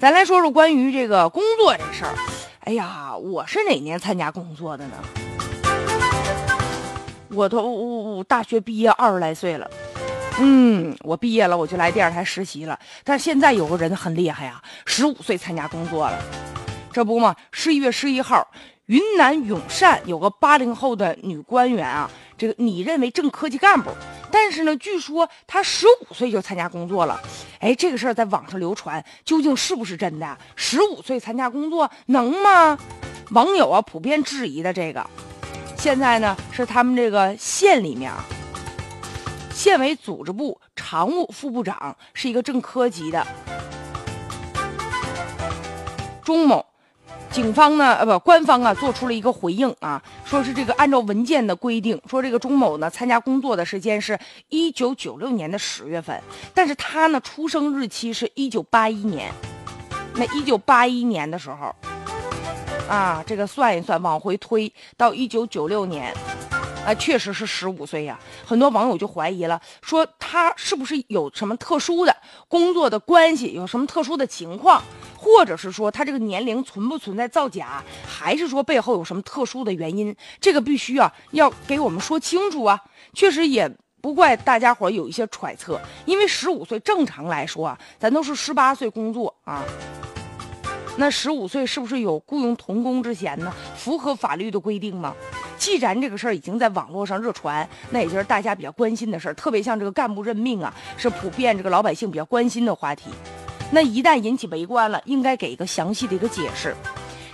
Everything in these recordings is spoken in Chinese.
咱来说说关于这个工作这事儿。哎呀，我是哪年参加工作的呢？我都我我大学毕业二十来岁了。嗯，我毕业了，我就来电视台实习了。但现在有个人很厉害啊，十五岁参加工作了。这不嘛，十一月十一号，云南永善有个八零后的女官员啊，这个你认为正科级干部，但是呢，据说她十五岁就参加工作了。哎，这个事儿在网上流传，究竟是不是真的？十五岁参加工作能吗？网友啊，普遍质疑的这个。现在呢，是他们这个县里面。县委组织部常务副部长是一个正科级的钟某，警方呢，呃，不，官方啊，做出了一个回应啊，说是这个按照文件的规定，说这个钟某呢参加工作的时间是一九九六年的十月份，但是他呢出生日期是一九八一年，那一九八一年的时候，啊，这个算一算，往回推到一九九六年。啊，确实是十五岁呀！很多网友就怀疑了，说他是不是有什么特殊的工作的关系，有什么特殊的情况，或者是说他这个年龄存不存在造假，还是说背后有什么特殊的原因？这个必须啊，要给我们说清楚啊！确实也不怪大家伙有一些揣测，因为十五岁正常来说啊，咱都是十八岁工作啊。那十五岁是不是有雇佣童工之嫌呢？符合法律的规定吗？既然这个事儿已经在网络上热传，那也就是大家比较关心的事儿，特别像这个干部任命啊，是普遍这个老百姓比较关心的话题。那一旦引起围观了，应该给一个详细的一个解释。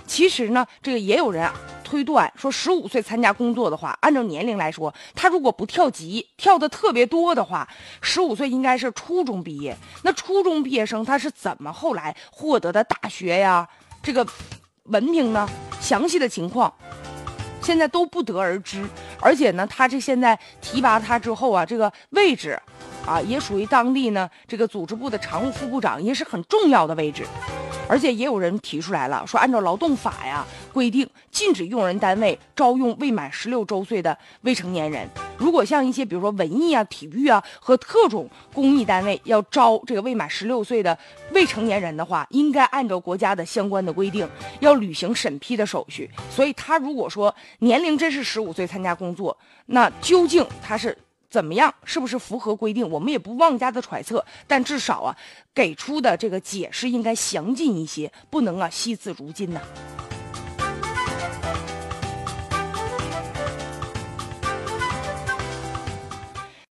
其实呢，这个也有人推断说，十五岁参加工作的话，按照年龄来说，他如果不跳级跳的特别多的话，十五岁应该是初中毕业。那初中毕业生他是怎么后来获得的大学呀？这个文凭呢？详细的情况现在都不得而知。而且呢，他这现在提拔他之后啊，这个位置。啊，也属于当地呢，这个组织部的常务副部长也是很重要的位置，而且也有人提出来了，说按照劳动法呀规定，禁止用人单位招用未满十六周岁的未成年人。如果像一些比如说文艺啊、体育啊和特种公益单位要招这个未满十六岁的未成年人的话，应该按照国家的相关的规定，要履行审批的手续。所以他如果说年龄真是十五岁参加工作，那究竟他是？怎么样？是不是符合规定？我们也不妄加的揣测，但至少啊，给出的这个解释应该详尽一些，不能啊惜字如金呐。